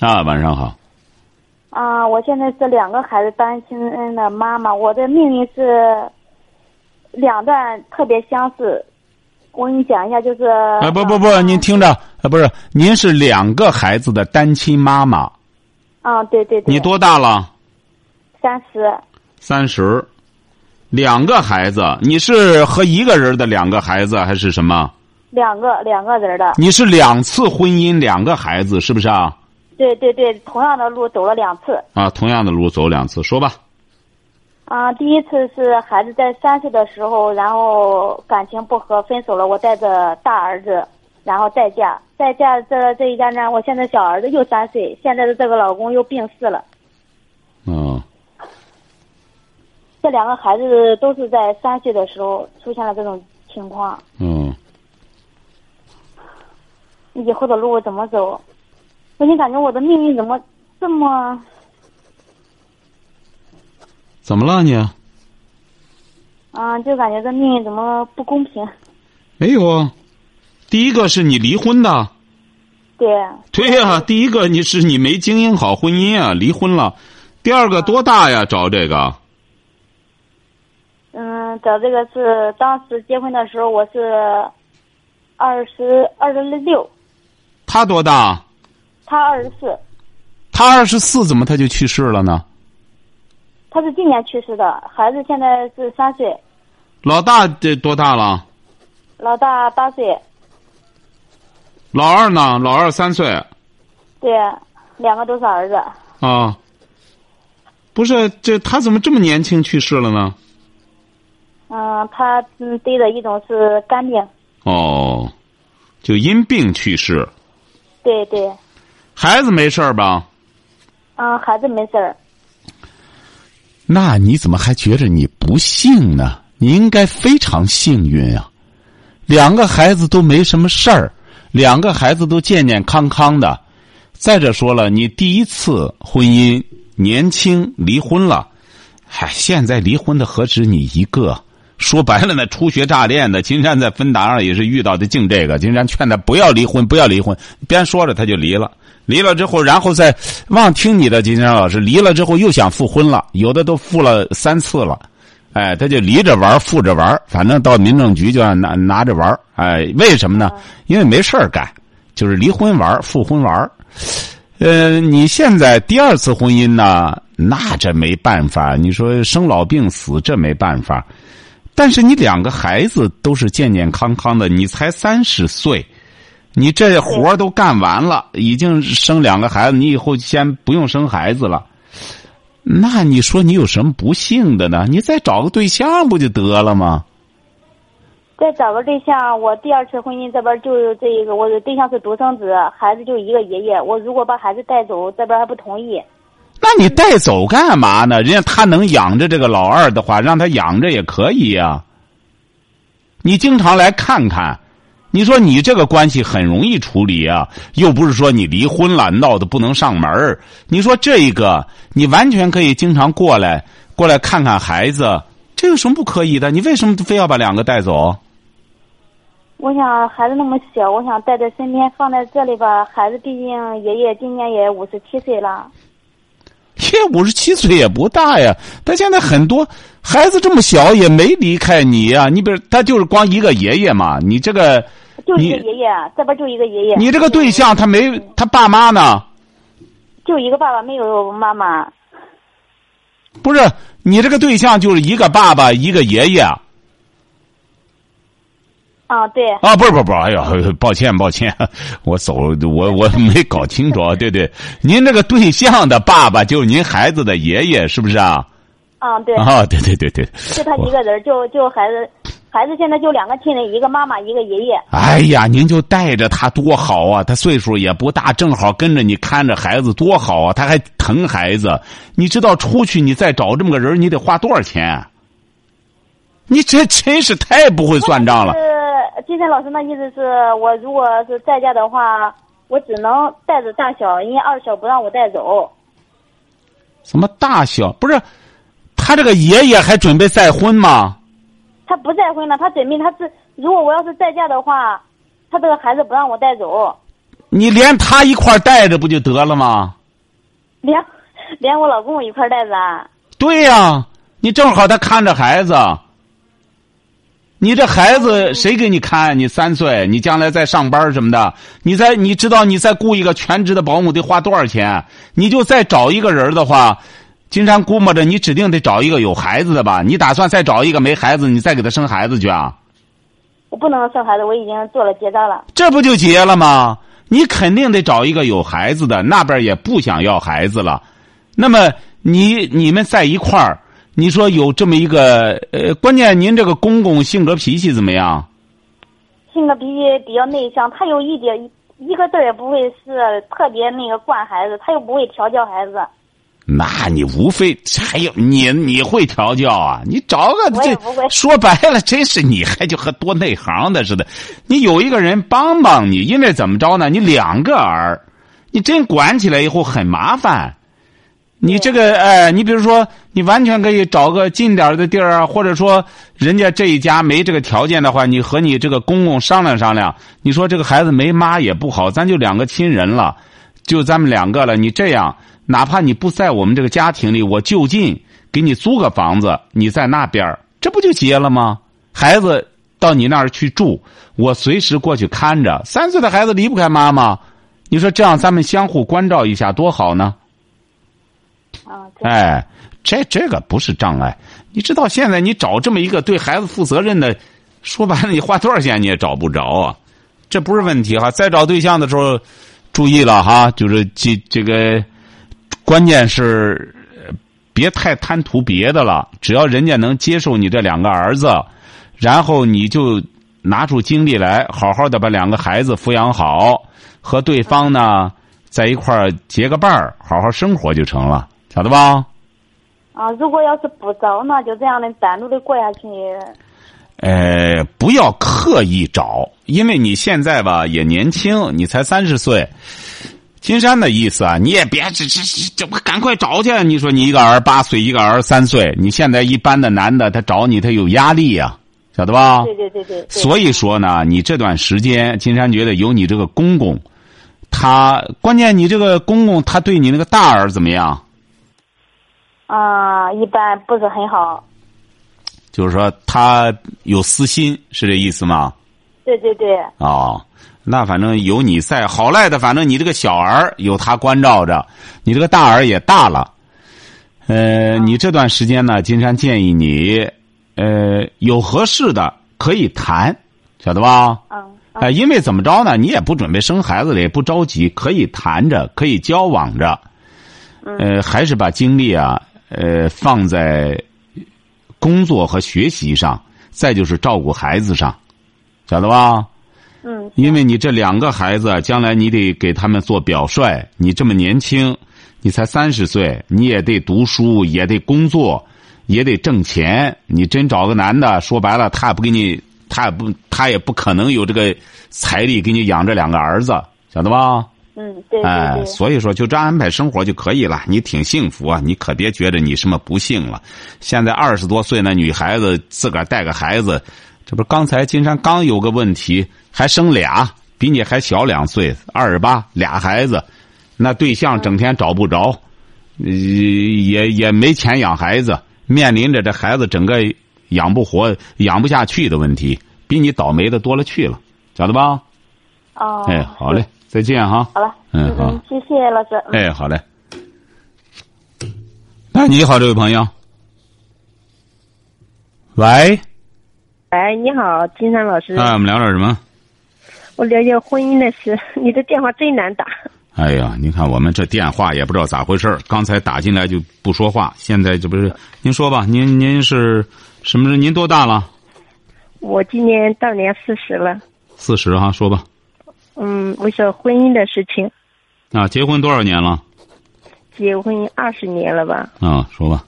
啊，晚上好。啊，我现在是两个孩子单亲的妈妈，我的命运是两段特别相似。我给你讲一下，就是啊，不不不，您听着，啊，不是，您是两个孩子的单亲妈妈。啊，对对对。你多大了？三十。三十，两个孩子，你是和一个人的两个孩子还是什么？两个两个人的。你是两次婚姻，两个孩子，是不是啊？对对对，同样的路走了两次。啊，同样的路走两次，说吧。啊，第一次是孩子在三岁的时候，然后感情不和，分手了。我带着大儿子，然后再嫁，再嫁这这一家呢，我现在小儿子又三岁，现在的这个老公又病逝了。嗯。这两个孩子都是在三岁的时候出现了这种情况。嗯。以后的路怎么走？我就感觉我的命运怎么这么……怎么了你？啊，就感觉这命运怎么不公平？没有啊，第一个是你离婚的。对。对呀，第一个你是你没经营好婚姻啊，离婚了。第二个多大呀？找这个？嗯，找这个是当时结婚的时候我是二十二十六。他多大？他二十四，他二十四，怎么他就去世了呢？他是今年去世的，孩子现在是三岁。老大这多大了？老大八岁。老二呢？老二三岁。对，两个都是儿子。啊，不是这他怎么这么年轻去世了呢？嗯，他嗯得的一种是肝病。哦，就因病去世。对对。孩子没事儿吧？啊，孩子没事儿。那你怎么还觉着你不幸呢？你应该非常幸运啊！两个孩子都没什么事儿，两个孩子都健健康康的。再者说了，你第一次婚姻年轻离婚了，嗨，现在离婚的何止你一个？说白了，那初学乍练的金山在芬达上也是遇到的，净这个。金山劝他不要离婚，不要离婚，边说着他就离了。离了之后，然后再忘听你的金山老师，离了之后又想复婚了，有的都复了三次了。哎，他就离着玩，复着玩，反正到民政局就要拿拿着玩。哎，为什么呢？因为没事干，就是离婚玩，复婚玩。呃，你现在第二次婚姻呢，那这没办法。你说生老病死，这没办法。但是你两个孩子都是健健康康的，你才三十岁，你这活都干完了，已经生两个孩子，你以后先不用生孩子了。那你说你有什么不幸的呢？你再找个对象不就得了吗？再找个对象，我第二次婚姻这边就这一个，我的对象是独生子，孩子就一个爷爷。我如果把孩子带走，这边还不同意。那你带走干嘛呢？人家他能养着这个老二的话，让他养着也可以呀。你经常来看看，你说你这个关系很容易处理啊，又不是说你离婚了闹得不能上门你说这一个，你完全可以经常过来过来看看孩子，这有什么不可以的？你为什么非要把两个带走？我想孩子那么小，我想带在身边，放在这里吧。孩子毕竟爷爷今年也五十七岁了。也五十七岁也不大呀，他现在很多孩子这么小也没离开你呀。你比如他就是光一个爷爷嘛，你这个就一个爷爷，这边就一个爷爷。你这个对象他没他爸妈呢？就一个爸爸没有妈妈。不是你这个对象就是一个爸爸一个爷爷。啊，对。啊，不是，不是，不是，哎呦，抱歉，抱歉，我走，我我 没搞清楚，对对，您这个对象的爸爸就是您孩子的爷爷，是不是啊？啊，对。啊，对对对对。就他一个人，就就孩子，孩子现在就两个亲人，一个妈妈，一个爷爷。哎呀，您就带着他多好啊！他岁数也不大，正好跟着你看着孩子多好啊！他还疼孩子，你知道出去你再找这么个人，你得花多少钱？你这真是太不会算账了。是金山老师那意思是我如果是在家的话，我只能带着大小，因为二小不让我带走。什么大小？不是，他这个爷爷还准备再婚吗？他不再婚了，他准备他是如果我要是在家的话，他这个孩子不让我带走。你连他一块带着不就得了吗？连连我老公一块带着啊。对呀，你正好他看着孩子。你这孩子谁给你看？你三岁，你将来再上班什么的，你再你知道你再雇一个全职的保姆得花多少钱？你就再找一个人的话，金山估摸着你指定得找一个有孩子的吧？你打算再找一个没孩子，你再给他生孩子去啊？我不能生孩子，我已经做了结扎了。这不就结了吗？你肯定得找一个有孩子的，那边也不想要孩子了。那么你你们在一块儿。你说有这么一个呃，关键您这个公公性格脾气怎么样？性格脾气比较内向，他有一点一个字也不会是特别那个惯孩子，他又不会调教孩子。那你无非还有你你会调教啊？你找个这说白了，真是你还就和多内行的似的。你有一个人帮帮你，因为怎么着呢？你两个儿，你真管起来以后很麻烦。你这个哎，你比如说，你完全可以找个近点的地儿啊，或者说人家这一家没这个条件的话，你和你这个公公商量商量。你说这个孩子没妈也不好，咱就两个亲人了，就咱们两个了。你这样，哪怕你不在我们这个家庭里，我就近给你租个房子，你在那边这不就结了吗？孩子到你那儿去住，我随时过去看着。三岁的孩子离不开妈妈，你说这样咱们相互关照一下，多好呢。哎，这这个不是障碍。你知道现在你找这么一个对孩子负责任的，说白了你花多少钱你也找不着啊，这不是问题哈。再找对象的时候，注意了哈，就是这这个，关键是别太贪图别的了。只要人家能接受你这两个儿子，然后你就拿出精力来，好好的把两个孩子抚养好，和对方呢在一块儿结个伴儿，好好生活就成了。晓得吧？啊，如果要是不找呢，就这样的单独的过下去。呃，不要刻意找，因为你现在吧也年轻，你才三十岁。金山的意思啊，你也别这这这不赶快找去？你说你一个儿八岁，一个儿三岁，你现在一般的男的他找你，他有压力呀，晓得吧？对对对对。所以说呢，你这段时间，金山觉得有你这个公公，他关键你这个公公他对你那个大儿怎么样？啊，一般不是很好。就是说他有私心，是这意思吗？对对对。哦，那反正有你在，好赖的，反正你这个小儿有他关照着，你这个大儿也大了。呃，你这段时间呢，金山建议你，呃，有合适的可以谈，晓得吧？嗯。哎，因为怎么着呢？你也不准备生孩子了，也不着急，可以谈着，可以交往着。呃，还是把精力啊。呃，放在工作和学习上，再就是照顾孩子上，晓得吧？嗯。因为你这两个孩子，将来你得给他们做表率。你这么年轻，你才三十岁，你也得读书，也得工作，也得挣钱。你真找个男的，说白了，他也不给你，他也不，他也不可能有这个财力给你养这两个儿子，晓得吧？嗯，对，哎，所以说就这安排生活就可以了，你挺幸福啊！你可别觉得你什么不幸了。现在二十多岁那女孩子自个儿带个孩子，这不刚才金山刚有个问题，还生俩，比你还小两岁，二十八俩孩子，那对象整天找不着，也也没钱养孩子，面临着这孩子整个养不活、养不下去的问题，比你倒霉的多了去了，晓得吧？哦，哎，好嘞。再见哈。好了，嗯好，谢谢老师。哎，好嘞。哎，你好，这位朋友。喂。哎，你好，金山老师。哎，我们聊点什么？我了解婚姻的事。你的电话真难打。哎呀，你看我们这电话也不知道咋回事刚才打进来就不说话，现在这不是？您说吧，您您是什么人？您多大了？我今年大年四十了。四十哈，说吧。嗯，我想婚姻的事情。啊，结婚多少年了？结婚二十年了吧？啊，说吧。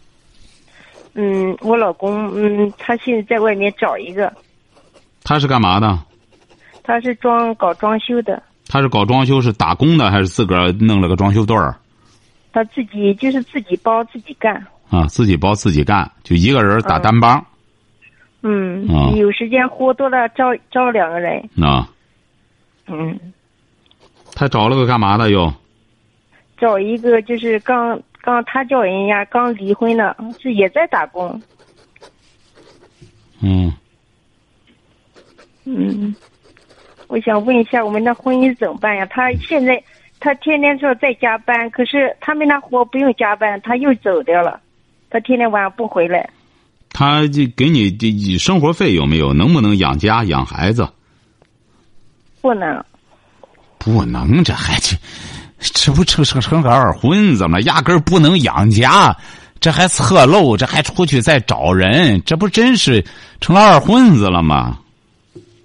嗯，我老公，嗯，他现在在外面找一个。他是干嘛的？他是装搞装修的。他是搞装修，是打工的还是自个儿弄了个装修队儿？他自己就是自己包自己干。啊，自己包自己干，就一个人打单帮。嗯。啊。有时间活多了，招招两个人。啊。嗯。他找了个干嘛的又？找一个就是刚刚他叫人家刚离婚的，是也在打工。嗯。嗯，我想问一下，我们的婚姻怎么办呀？他现在他天天说在加班，可是他们那活不用加班，他又走掉了。他天天晚上不回来。他就给你这生活费有没有？能不能养家养孩子？不能。不能，这还这这不成成成个二婚子吗？压根儿不能养家，这还侧漏，这还出去再找人，这不真是成了二混子了吗？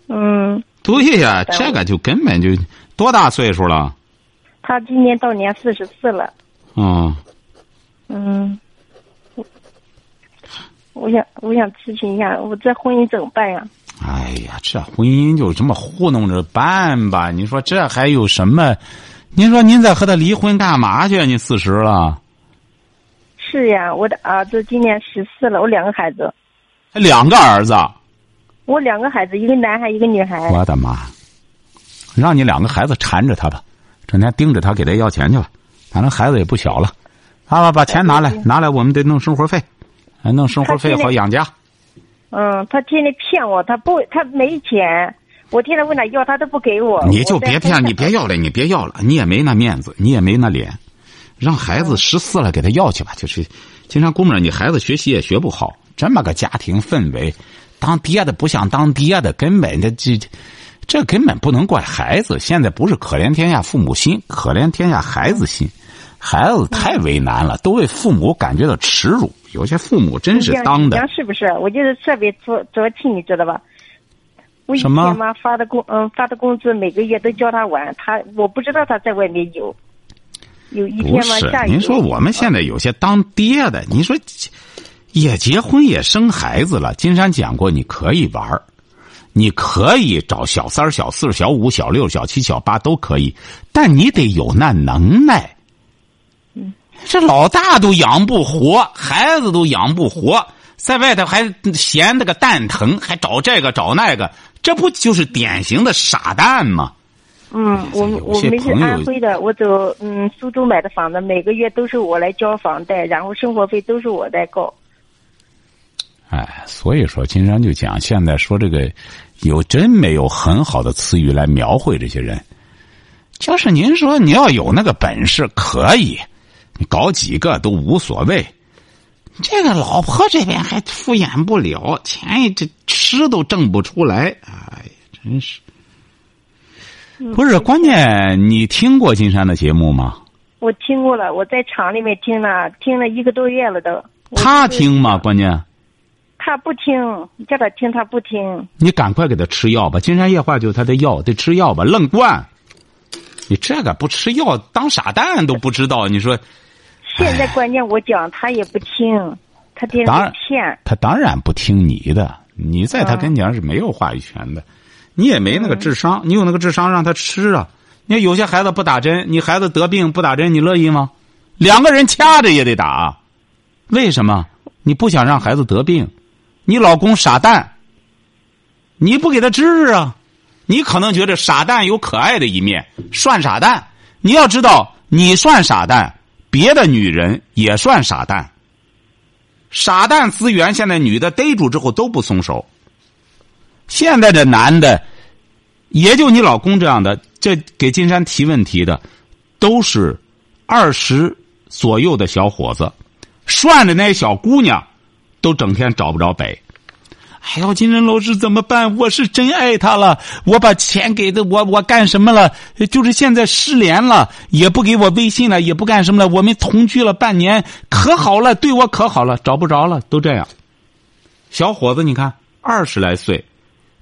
嗯。对呀，这个就根本就多大岁数了？他今年到年四十四了。哦。嗯。我想，我想咨询一下，我这婚姻怎么办呀？哎呀，这婚姻就这么糊弄着办吧？你说这还有什么？您说您再和他离婚干嘛去？你四十了。是呀，我的儿子今年十四了，我两个孩子。两个儿子。我两个孩子，一个男孩，一个女孩。我的妈！让你两个孩子缠着他吧，整天盯着他，给他要钱去吧。反正孩子也不小了，啊，把钱拿来，拿来，我们得弄生活费，弄生活费好养家。嗯，他天天骗我，他不，他没钱。我天天问他要，他都不给我。你就别骗，你别要了，你别要了，你也没那面子，你也没那脸，让孩子十四了给他要去吧。就是，经常估摸着你孩子学习也学不好，这么个家庭氛围，当爹的不像当爹的，根本这这，这根本不能怪孩子。现在不是可怜天下父母心，可怜天下孩子心。孩子太为难了，都为父母感觉到耻辱。有些父母真是当的，是不是？我就是特别作作气，你知道吧？我以前嘛发的工，嗯，发的工资每个月都叫他玩，他我不知道他在外面有。有一天嘛下雨。您说我们现在有些当爹的，你说也结婚也生孩子了。金山讲过，你可以玩你可以找小三、小四、小五、小六、小七、小八都可以，但你得有那能耐。这老大都养不活，孩子都养不活，在外头还嫌那个蛋疼，还找这个找那个，这不就是典型的傻蛋吗？嗯，我我们是安徽的，我走嗯苏州买的房子，每个月都是我来交房贷，然后生活费都是我在交。哎，所以说金山就讲，现在说这个有真没有很好的词语来描绘这些人，就是您说你要有那个本事可以。你搞几个都无所谓，这个老婆这边还敷衍不了，钱这吃都挣不出来，哎呀，真是。不是关键，你听过金山的节目吗？我听过了，我在厂里面听了，听了一个多月了都。他听吗？关键。他不听，叫他听他不听。你赶快给他吃药吧，金山夜话就是他的药，得吃药吧，愣灌。你这个不吃药，当傻蛋都不知道，你说。现在关键我讲他也不听，他天天骗。他当然不听你的，你在他跟前是没有话语权的，你也没那个智商，你有那个智商让他吃啊。你看有些孩子不打针，你孩子得病不打针，你乐意吗？两个人掐着也得打，为什么？你不想让孩子得病？你老公傻蛋，你不给他治啊？你可能觉得傻蛋有可爱的一面，算傻蛋。你要知道，你算傻蛋。别的女人也算傻蛋，傻蛋资源现在女的逮住之后都不松手。现在这男的，也就你老公这样的，这给金山提问题的，都是二十左右的小伙子，涮的那些小姑娘，都整天找不着北。哎呦，金人老师怎么办？我是真爱他了，我把钱给的，我我干什么了？就是现在失联了，也不给我微信了，也不干什么了。我们同居了半年，可好了，对我可好了，找不着了，都这样。小伙子，你看二十来岁，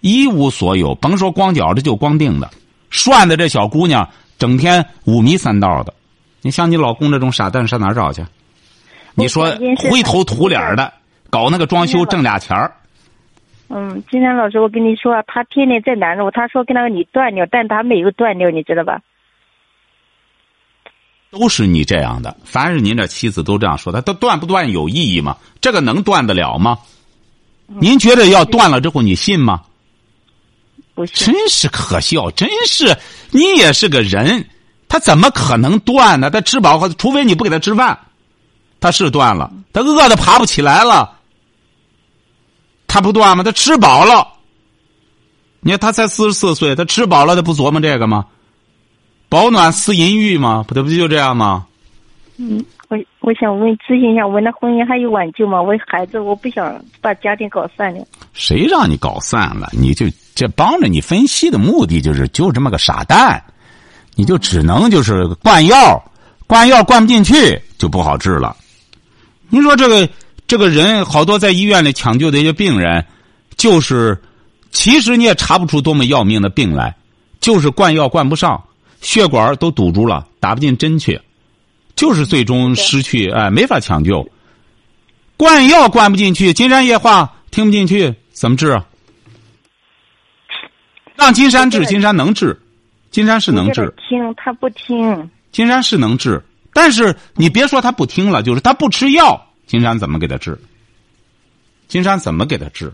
一无所有，甭说光脚的，就光腚的，涮的这小姑娘整天五迷三道的。你像你老公这种傻蛋上哪儿找去？你说灰头土脸的搞那个装修挣俩钱儿。嗯，金山老师，我跟你说，他天天在拦着我。他说跟那个你断掉，但他没有断掉，你知道吧？都是你这样的，凡是您这妻子都这样说，他他断不断有意义吗？这个能断得了吗？您觉得要断了之后，你信吗？不信。真是可笑，真是你也是个人，他怎么可能断呢？他吃饱，除非你不给他吃饭，他是断了，他饿的爬不起来了。他不断吗？他吃饱了。你看他才四十四岁，他吃饱了，他不琢磨这个吗？保暖思淫欲吗？不，他不就这样吗？嗯，我我想问咨询一下，我那婚姻还有挽救吗？我孩子，我不想把家庭搞散了。谁让你搞散了？你就这帮着你分析的目的就是就这么个傻蛋，你就只能就是灌药，灌药灌不进去就不好治了。你说这个。这个人好多在医院里抢救的一些病人，就是，其实你也查不出多么要命的病来，就是灌药灌不上，血管都堵住了，打不进针去，就是最终失去哎，没法抢救。灌药灌不进去，金山液化听不进去，怎么治啊？让金山治，金山能治，金山是能治。听他不听。金山是能治，但是你别说他不听了，就是他不吃药。金山怎么给他治？金山怎么给他治？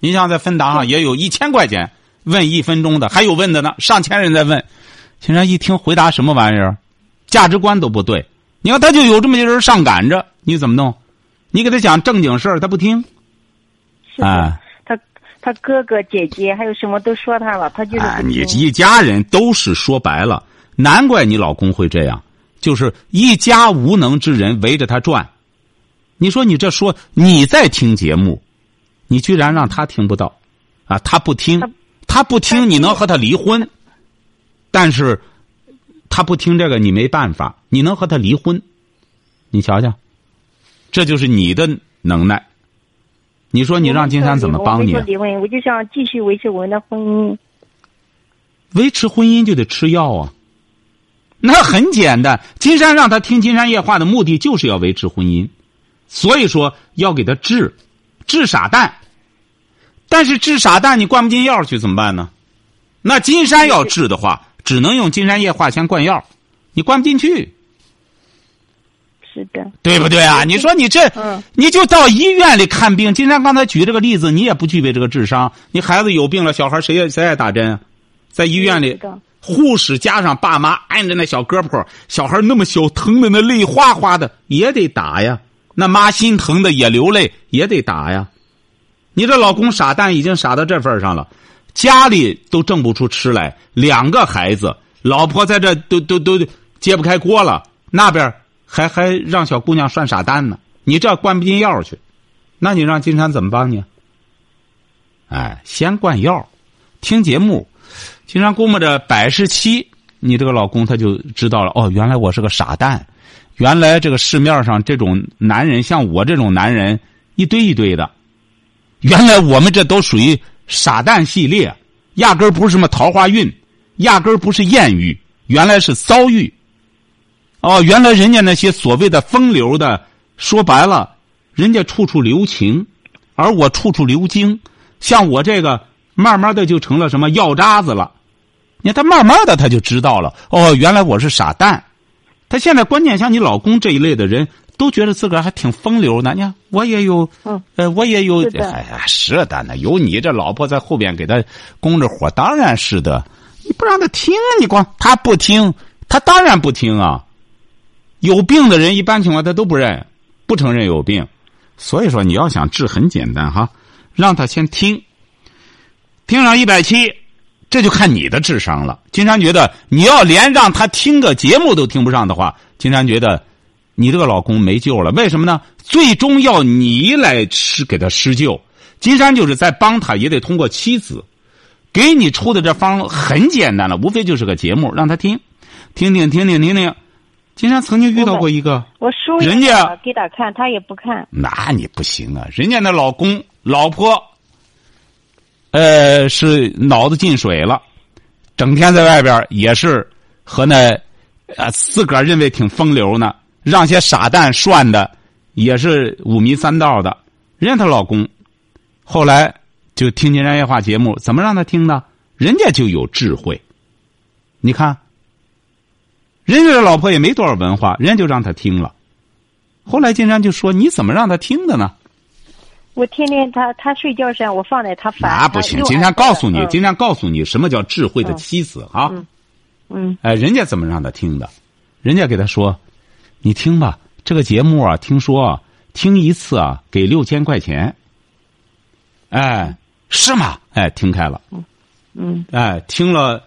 你像在芬达上也有一千块钱问一分钟的，还有问的呢，上千人在问。金山一听回答什么玩意儿，价值观都不对。你看他就有这么些人上赶着，你怎么弄？你给他讲正经事儿，他不听。啊，他他哥哥姐姐还有什么都说他了，他就是你一家人都是说白了，难怪你老公会这样，就是一家无能之人围着他转。你说你这说你在听节目，你居然让他听不到，啊，他不听，他不听，你能和他离婚？但是，他不听这个，你没办法，你能和他离婚？你瞧瞧，这就是你的能耐。你说你让金山怎么帮你？离婚，我就想继续维持我们的婚姻。维持婚姻就得吃药啊，那很简单。金山让他听金山夜话的目的就是要维持婚姻。所以说要给他治，治傻蛋。但是治傻蛋你灌不进药去怎么办呢？那金山要治的话，只能用金山液化先灌药，你灌不进去。是的，对不对啊？你说你这，你就到医院里看病。金山刚才举这个例子，你也不具备这个智商。你孩子有病了，小孩谁谁爱打针啊？在医院里，护士加上爸妈按着那小胳膊，小孩那么小，疼的那泪哗哗的，也得打呀。那妈心疼的也流泪，也得打呀！你这老公傻蛋已经傻到这份上了，家里都挣不出吃来，两个孩子，老婆在这都都都揭不开锅了，那边还还让小姑娘涮傻蛋呢。你这灌不进药去，那你让金山怎么帮你？哎，先灌药，听节目，金山估摸着百十七，你这个老公他就知道了。哦，原来我是个傻蛋。原来这个市面上这种男人，像我这种男人一堆一堆的。原来我们这都属于傻蛋系列，压根儿不是什么桃花运，压根儿不是艳遇，原来是遭遇。哦，原来人家那些所谓的风流的，说白了，人家处处留情，而我处处留精。像我这个，慢慢的就成了什么药渣子了。你看他慢慢的他就知道了，哦，原来我是傻蛋。他现在关键像你老公这一类的人，都觉得自个儿还挺风流呢。你看，我也有，呃，我也有，哎呀，是的呢，有你这老婆在后边给他供着火，当然是的。你不让他听，你光他不听，他当然不听啊。有病的人一般情况他都不认，不承认有病。所以说，你要想治，很简单哈，让他先听，听上一百七。这就看你的智商了。金山觉得，你要连让他听个节目都听不上的话，金山觉得，你这个老公没救了。为什么呢？最终要你来施给他施救。金山就是在帮他，也得通过妻子，给你出的这方很简单了，无非就是个节目，让他听，听听听听听听。金山曾经遇到过一个，我输人家给他看，他也不看。那你不行啊！人家那老公老婆。呃，是脑子进水了，整天在外边也是和那啊自个儿认为挺风流呢，让些傻蛋涮的也是五迷三道的。人家她老公后来就听金山夜话节目，怎么让他听的？人家就有智慧，你看，人家的老婆也没多少文化，人家就让他听了。后来金山就说：“你怎么让他听的呢？”我天天他他睡觉时我放在他烦。那不行，今天告诉你，今天告诉你什么叫智慧的妻子啊？嗯。哎，人家怎么让他听的？人家给他说：“你听吧，这个节目啊，听说听一次啊，给六千块钱。”哎，是吗？哎，听开了。嗯。哎，听了，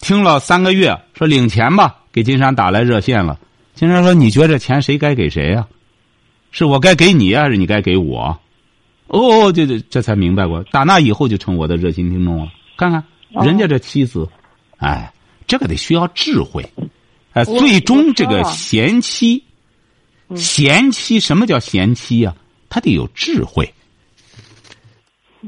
听了三个月，说领钱吧，给金山打来热线了。金山说：“你觉得钱谁该给谁呀？是我该给你，还是你该给我？”哦，这这这才明白过。打那以后就成我的热心听众了。看看人家这妻子，哎，这个得需要智慧。哎，最终这个贤妻，贤妻什么叫贤妻呀？他得有智慧。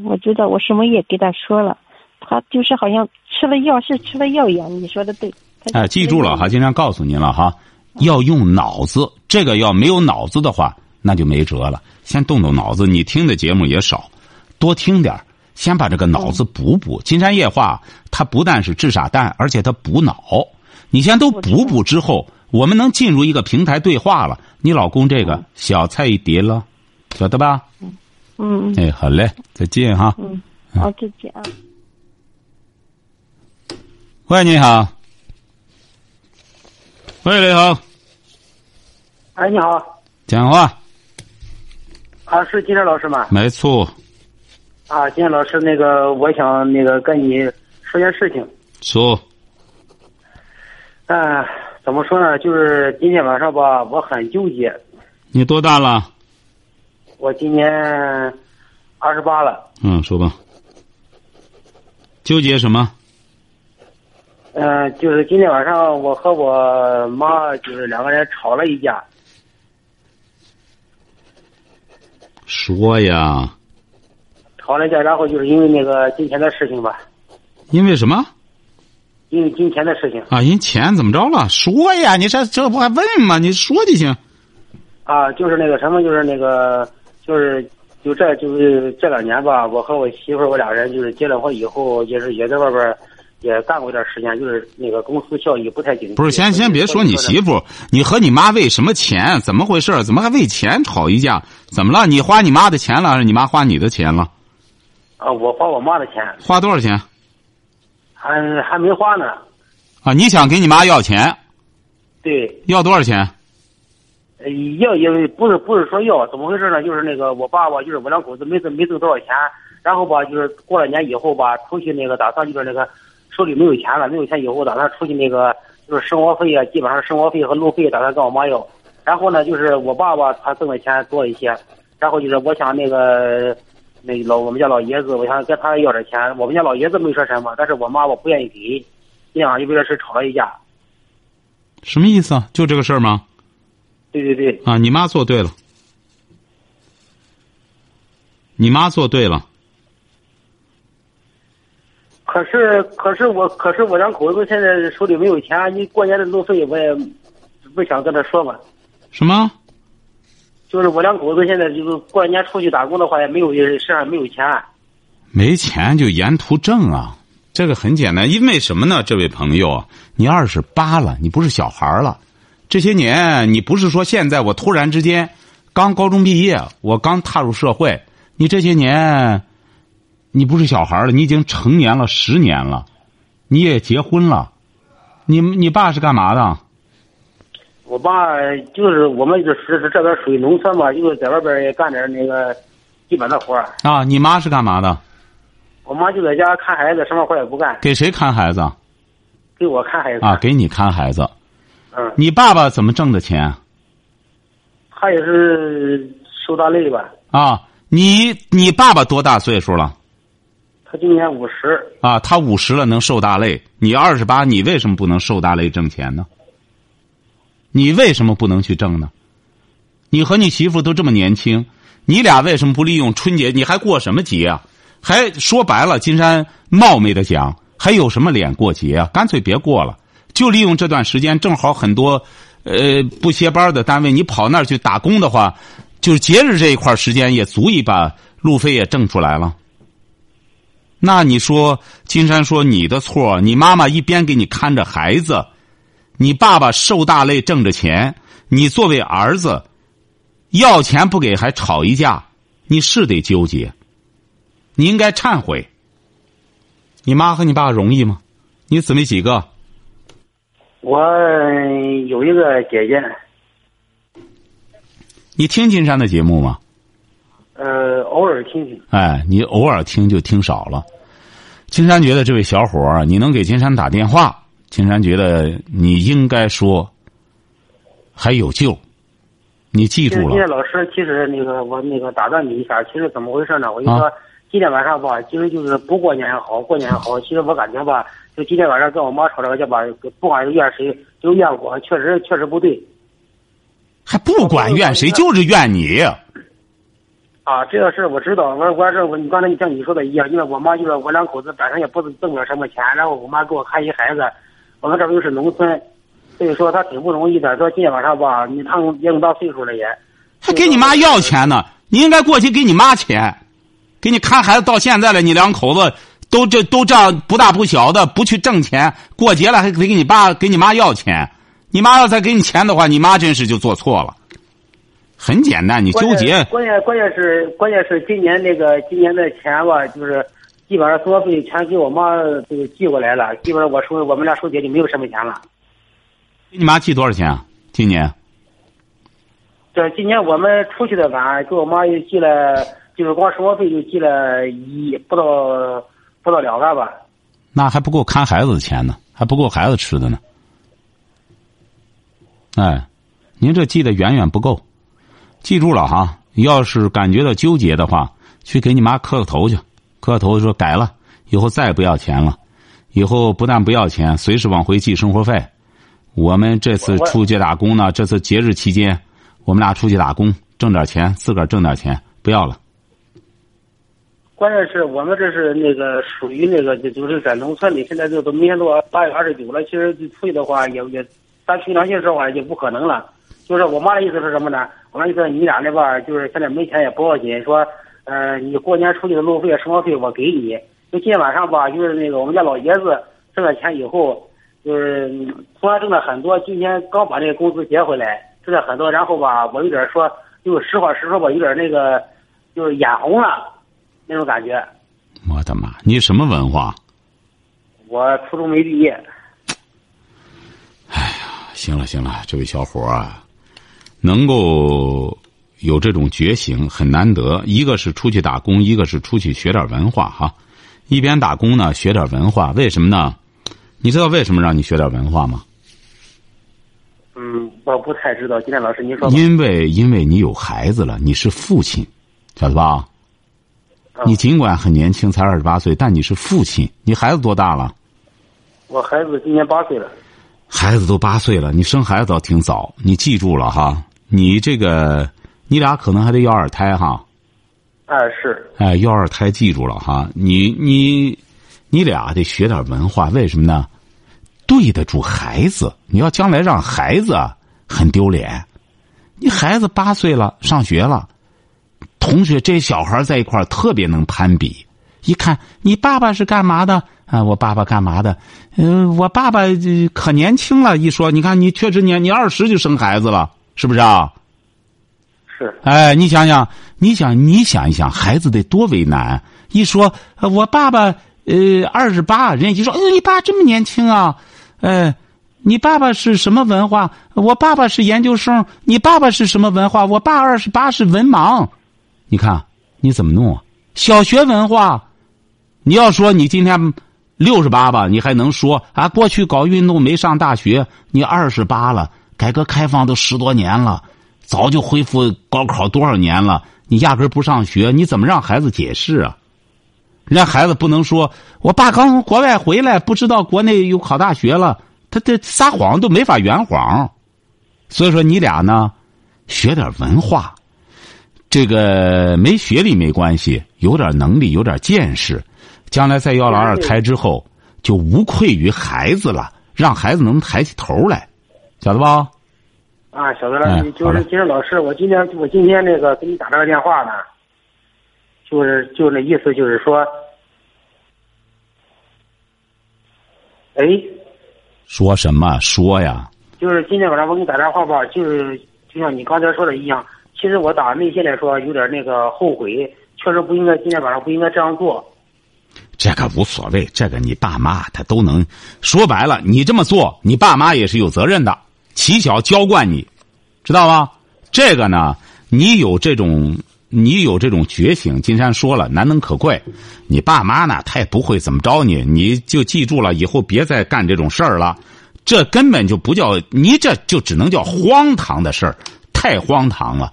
我知道，我什么也给他说了，他就是好像吃了药，是吃了药一样。你说的对。哎，记住了哈，经常告诉您了哈，要用脑子。这个要没有脑子的话。那就没辙了，先动动脑子。你听的节目也少，多听点先把这个脑子补补。金山夜话，它不但是治傻蛋，而且它补脑。你先都补补之后，我们能进入一个平台对话了。你老公这个小菜一碟了，晓得吧？嗯嗯。哎，好嘞，再见哈。嗯，好，再见啊。喂，你好。喂，你好。哎，你好。讲话。啊，是金山老师吗？没错。啊，金山老师，那个，我想那个跟你说件事情。说。嗯，怎么说呢？就是今天晚上吧，我很纠结。你多大了？我今年二十八了。嗯，说吧。纠结什么？嗯，就是今天晚上我和我妈就是两个人吵了一架。说呀，吵了架，然后就是因为那个金钱的事情吧。因为什么？因为金钱的事情。啊，因钱怎么着了？说呀，你这这不还问吗？你说就行。啊，就是那个什么，就是那个，就是就这就是这两年吧，我和我媳妇儿我俩人就是结了婚以后，也是也在外边。也干过一段时间，就是那个公司效益不太景。不是，先先别说你媳妇，你和你妈为什么钱？怎么回事？怎么还为钱吵一架？怎么了？你花你妈的钱了，还是你妈花你的钱了？啊，我花我妈的钱。花多少钱？还还没花呢。啊，你想给你妈要钱？对。要多少钱？要也不是不是说要，怎么回事呢？就是那个我爸爸，就是我两口子没挣没挣多少钱，然后吧，就是过了年以后吧，出去那个打算就是那个。手里没有钱了，没有钱以后打算出去那个就是生活费啊，基本上生活费和路费打算跟我妈要。然后呢，就是我爸爸他挣的钱多一些，然后就是我想那个那老我们家老爷子，我想跟他要点钱。我们家老爷子没说什么，但是我妈我不愿意给，这样就为这事吵了一架。什么意思啊？就这个事儿吗？对对对。啊，你妈做对了，你妈做对了。可是，可是我，可是我两口子现在手里没有钱。你过年的路费我也不想跟他说嘛。什么？就是我两口子现在就是过年出去打工的话，也没有身上没有钱。没钱就沿途挣啊，这个很简单。因为什么呢？这位朋友，你二十八了，你不是小孩了。这些年，你不是说现在我突然之间刚高中毕业，我刚踏入社会，你这些年。你不是小孩了，你已经成年了十年了，你也结婚了，你你爸是干嘛的？我爸就是我们就是这边属于农村嘛，就是在外边也干点那个基本的活啊，你妈是干嘛的？我妈就在家看孩子，什么活也不干。给谁看孩子？给我看孩子。啊，给你看孩子。嗯。你爸爸怎么挣的钱？他也是受大累吧。啊，你你爸爸多大岁数了？他今年五十啊，他五十了能受大累，你二十八，你为什么不能受大累挣钱呢？你为什么不能去挣呢？你和你媳妇都这么年轻，你俩为什么不利用春节？你还过什么节啊？还说白了，金山冒昧的讲，还有什么脸过节啊？干脆别过了，就利用这段时间，正好很多呃不歇班的单位，你跑那儿去打工的话，就是节日这一块时间也足以把路费也挣出来了。那你说，金山说你的错，你妈妈一边给你看着孩子，你爸爸受大累挣着钱，你作为儿子，要钱不给还吵一架，你是得纠结。你应该忏悔。你妈和你爸容易吗？你姊妹几个？我有一个姐姐。你听金山的节目吗？呃，偶尔听听。哎，你偶尔听就听少了。金山觉得这位小伙儿，你能给金山打电话，金山觉得你应该说还有救。你记住了。今天老师，其实那个我那个打断你一下，其实怎么回事呢？我跟你说今天晚上吧，其实就是不过年也好，过年也好，其实我感觉吧，就今天晚上跟我妈吵这个架吧，不管是怨谁，就怨我，确实确实不对。还不管怨谁，就是怨你。啊，这个事儿我知道。我我是我，你刚才像你说的一样，因为我妈就是我两口子本身也不挣不了什么钱，然后我妈给我看一孩子，我们这边又是农村，所以说她挺不容易的。说今天晚上吧，你他也那么大岁数了也，还给你妈要钱呢？你应该过去给你妈钱，给你看孩子到现在了，你两口子都这都这样不大不小的，不去挣钱，过节了还得给你爸给你妈要钱。你妈要再给你钱的话，你妈真是就做错了。很简单，你纠结。关键关键是关键是今年那个今年的钱吧，就是基本上生活费全给我妈都寄过来了，基本上我手我们俩手里就没有什么钱了。给你妈寄多少钱啊？今年？对今年我们出去的晚，给我妈又寄了，就是光生活费就寄了一不到不到两万吧。那还不够看孩子的钱呢，还不够孩子吃的呢。哎，您这寄的远远不够。记住了哈，要是感觉到纠结的话，去给你妈磕个头去，磕个头说改了，以后再也不要钱了，以后不但不要钱，随时往回寄生活费。我们这次出去打工呢，这次节日期间，我们俩出去打工，挣点钱，自个儿挣点钱，不要了。关键是我们这是那个属于那个，就是在农村里，现在就都明天都八月二十九了，其实出去的话也也，咱凭良心说话也不可能了。就是我妈的意思是什么呢？我妈意思你俩那吧，就是现在没钱也不要紧，说，呃，你过年出去的路费、生活费我给你。就今天晚上吧，就是那个我们家老爷子挣了钱以后，就是突然挣了很多，今天刚把那个工资结回来，挣了很多，然后吧，我有点说，就实话实说吧，有点那个，就是眼红了，那种感觉。我的妈！你什么文化？我初中没毕业。哎呀，行了行了，这位小伙啊。能够有这种觉醒很难得，一个是出去打工，一个是出去学点文化哈。一边打工呢，学点文化，为什么呢？你知道为什么让你学点文化吗？嗯，我不太知道。今天老师您说。因为因为你有孩子了，你是父亲，晓得吧？你尽管很年轻，才二十八岁，但你是父亲。你孩子多大了？我孩子今年八岁了。孩子都八岁了，你生孩子倒挺早。你记住了哈。你这个，你俩可能还得要二胎哈。哎，是。哎，要二胎，记住了哈。你你，你俩得学点文化，为什么呢？对得住孩子。你要将来让孩子很丢脸。你孩子八岁了，上学了，同学这小孩在一块特别能攀比。一看你爸爸是干嘛的啊？我爸爸干嘛的？嗯，我爸爸可年轻了。一说，你看你确实年，你二十就生孩子了。是不是啊？是。哎，你想想，你想，你想一想，孩子得多为难。一说，我爸爸呃二十八，人家一说，哎，你爸这么年轻啊？哎，你爸爸是什么文化？我爸爸是研究生。你爸爸是什么文化？我爸二十八是文盲。你看你怎么弄啊？小学文化，你要说你今天六十八吧，你还能说啊？过去搞运动没上大学，你二十八了。改革开放都十多年了，早就恢复高考多少年了？你压根不上学，你怎么让孩子解释啊？人家孩子不能说我爸刚从国外回来，不知道国内又考大学了，他这撒谎都没法圆谎。所以说你俩呢，学点文化，这个没学历没关系，有点能力，有点见识，将来再要了二胎之后，就无愧于孩子了，让孩子能抬起头来，晓得吧？啊，晓得了。就是今天老师，我今天我今天那个给你打这个电话呢，就是就那意思，就是说，哎，说什么说呀？就是今天晚上我给你打电话吧，就是就像你刚才说的一样，其实我打内心来说有点那个后悔，确实不应该今天晚上不应该这样做。这个无所谓，这个你爸妈他都能说白了，你这么做，你爸妈也是有责任的。起小娇惯你，知道吗？这个呢，你有这种，你有这种觉醒。金山说了，难能可贵。你爸妈呢，他也不会怎么着你，你就记住了，以后别再干这种事儿了。这根本就不叫你，这就只能叫荒唐的事儿，太荒唐了。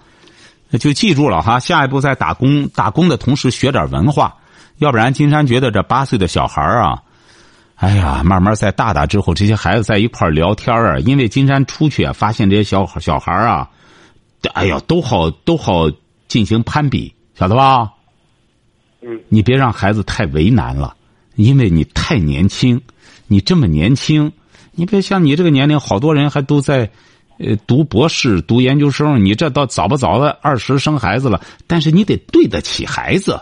就记住了哈，下一步在打工打工的同时学点文化，要不然金山觉得这八岁的小孩啊。哎呀，慢慢在大大之后，这些孩子在一块聊天啊，因为金山出去啊，发现这些小小孩啊，哎呀，都好都好进行攀比，晓得吧？嗯。你别让孩子太为难了，因为你太年轻，你这么年轻，你别像你这个年龄，好多人还都在，呃，读博士、读研究生，你这到早不早的二十生孩子了，但是你得对得起孩子。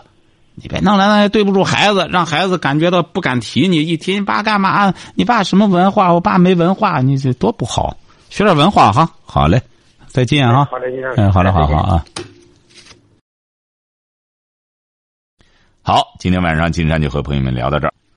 你别弄来弄去对不住孩子，让孩子感觉到不敢提你。一提你爸干嘛？你爸什么文化？我爸没文化，你这多不好。学点文化哈，好嘞，再见啊。好嘞，嗯，好嘞，好好啊。好，今天晚上金山就和朋友们聊到这儿。